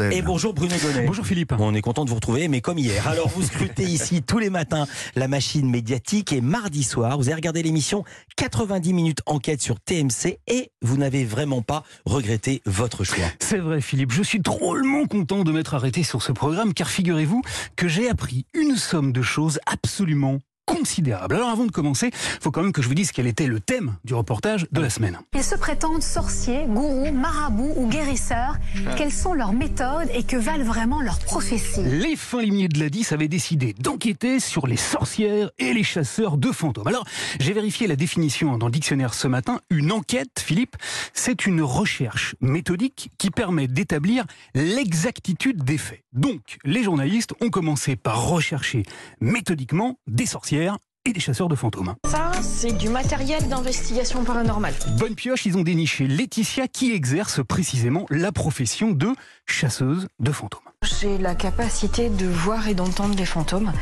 Blondel. Et bonjour Bruno Donnet. Bonjour Philippe. On est content de vous retrouver, mais comme hier. Alors vous scrutez ici tous les matins la machine médiatique et mardi soir, vous avez regardé l'émission 90 minutes enquête sur TMC et vous n'avez vraiment pas regretté votre choix. C'est vrai Philippe, je suis drôlement content de m'être arrêté sur ce programme car figurez-vous que j'ai appris une somme de choses absolument considérable. Alors avant de commencer, faut quand même que je vous dise quel était le thème du reportage de la semaine. Ils se prétendent sorciers, gourous, marabouts ou guérisseurs. Quelles sont leurs méthodes et que valent vraiment leurs prophéties Les fins limiers de la 10 avaient décidé d'enquêter sur les sorcières et les chasseurs de fantômes. Alors, j'ai vérifié la définition dans le dictionnaire ce matin. Une enquête, Philippe, c'est une recherche méthodique qui permet d'établir l'exactitude des faits. Donc, les journalistes ont commencé par rechercher méthodiquement des sorcières et des chasseurs de fantômes. Ça, c'est du matériel d'investigation paranormale. Bonne pioche, ils ont déniché Laetitia qui exerce précisément la profession de chasseuse de fantômes. J'ai la capacité de voir et d'entendre des fantômes.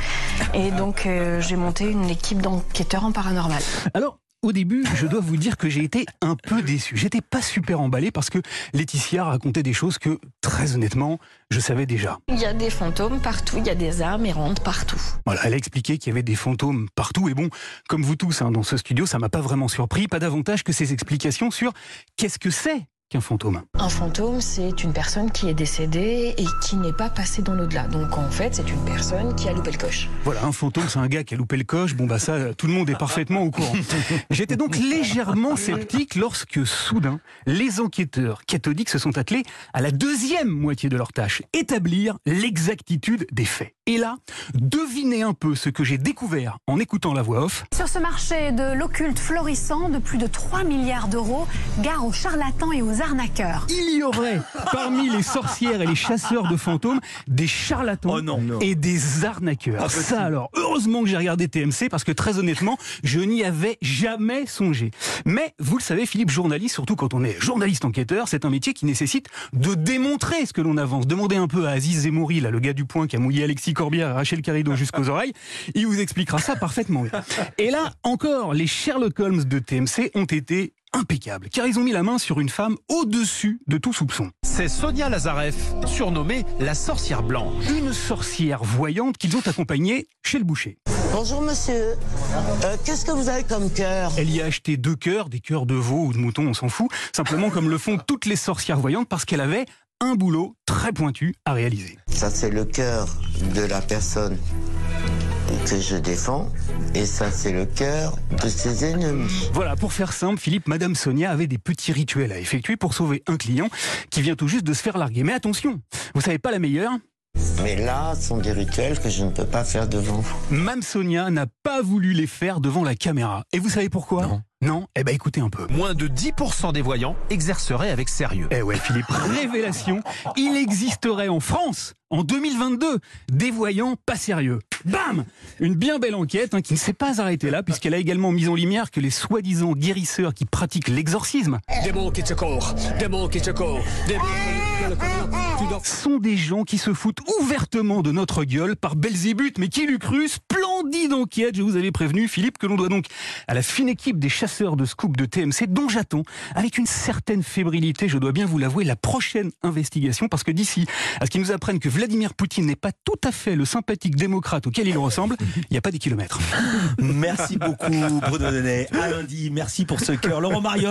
Et donc, euh, j'ai monté une équipe d'enquêteurs en paranormal. Alors, au début, je dois vous dire que j'ai été un peu déçu. J'étais pas super emballé parce que Laetitia racontait des choses que, très honnêtement, je savais déjà. Il y a des fantômes partout, il y a des âmes errantes partout. Voilà, elle a expliqué qu'il y avait des fantômes partout. Et bon, comme vous tous hein, dans ce studio, ça m'a pas vraiment surpris. Pas davantage que ces explications sur qu'est-ce que c'est qu'un fantôme. Un fantôme, c'est une personne qui est décédée et qui n'est pas passée dans l'au-delà. Donc en fait, c'est une personne qui a loupé le coche. Voilà, un fantôme, c'est un gars qui a loupé le coche. Bon, bah ça, tout le monde est parfaitement au courant. J'étais donc légèrement sceptique lorsque, soudain, les enquêteurs cathodiques se sont attelés à la deuxième moitié de leur tâche, établir l'exactitude des faits. Et là, devinez un peu ce que j'ai découvert en écoutant la voix off. Sur ce marché de l'occulte florissant de plus de 3 milliards d'euros, gare aux charlatans et aux arnaqueurs. Il y aurait parmi les sorcières et les chasseurs de fantômes des charlatans Oh non. et des arnaqueurs. Ah, Ça alors, heureusement que j'ai regardé TMC parce que très honnêtement, je n'y avais jamais songé. Mais vous le savez, Philippe, journaliste, surtout quand on est journaliste enquêteur, c'est un métier qui nécessite de démontrer ce que l'on avance. Demandez un peu à Aziz Zemouri, là, le gars du point qui a mouillé Alexis Corbière et Rachel Carrido jusqu'aux oreilles. Il vous expliquera ça parfaitement. Et là, encore, les Sherlock Holmes de TMC ont été impeccables, car ils ont mis la main sur une femme au-dessus de tout soupçon. C'est Sonia Lazareff, surnommée la sorcière blanche. Une sorcière voyante qu'ils ont accompagnée chez le boucher. Bonjour monsieur, Euh, qu'est-ce que vous avez comme cœur? Elle y a acheté deux cœurs, des cœurs de veau ou de mouton, on s'en fout, simplement comme le font toutes les sorcières voyantes parce qu'elle avait un boulot très pointu à réaliser. Ça c'est le cœur de la personne que je défends et ça c'est le cœur de ses ennemis. Voilà, pour faire simple, Philippe, Madame Sonia avait des petits rituels à effectuer pour sauver un client qui vient tout juste de se faire larguer. Mais attention, vous savez pas la meilleure? Mais là, ce sont des rituels que je ne peux pas faire devant vous. Mme Sonia n'a pas voulu les faire devant la caméra. Et vous savez pourquoi? Non. Non Eh ben écoutez un peu. Moins de 10% des voyants exerceraient avec sérieux. Eh ouais, Philippe, révélation, il existerait en France, en 2022, des voyants pas sérieux. Bam Une bien belle enquête hein, qui ne s'est pas arrêtée là, puisqu'elle a également mis en lumière que les soi-disant guérisseurs qui pratiquent l'exorcisme Démon qui te court, démon qui te court, démon tu dois... sont des gens qui se foutent ouvertement de notre gueule par Belzébuth. Mais qui l'eût Splendide enquête, je vous avais prévenu, Philippe, que l'on doit donc à la fine équipe des chasseurs de scoop de TMC, dont j'attends, avec une certaine fébrilité, je dois bien vous l'avouer, la prochaine investigation, parce que d'ici à ce qu'ils nous apprennent que Vladimir Poutine n'est pas tout à fait le sympathique démocrate auquel il ressemble, il n'y a pas des kilomètres. Merci beaucoup Bruno Donnet. À lundi, merci pour ce cœur. Laurent Marion.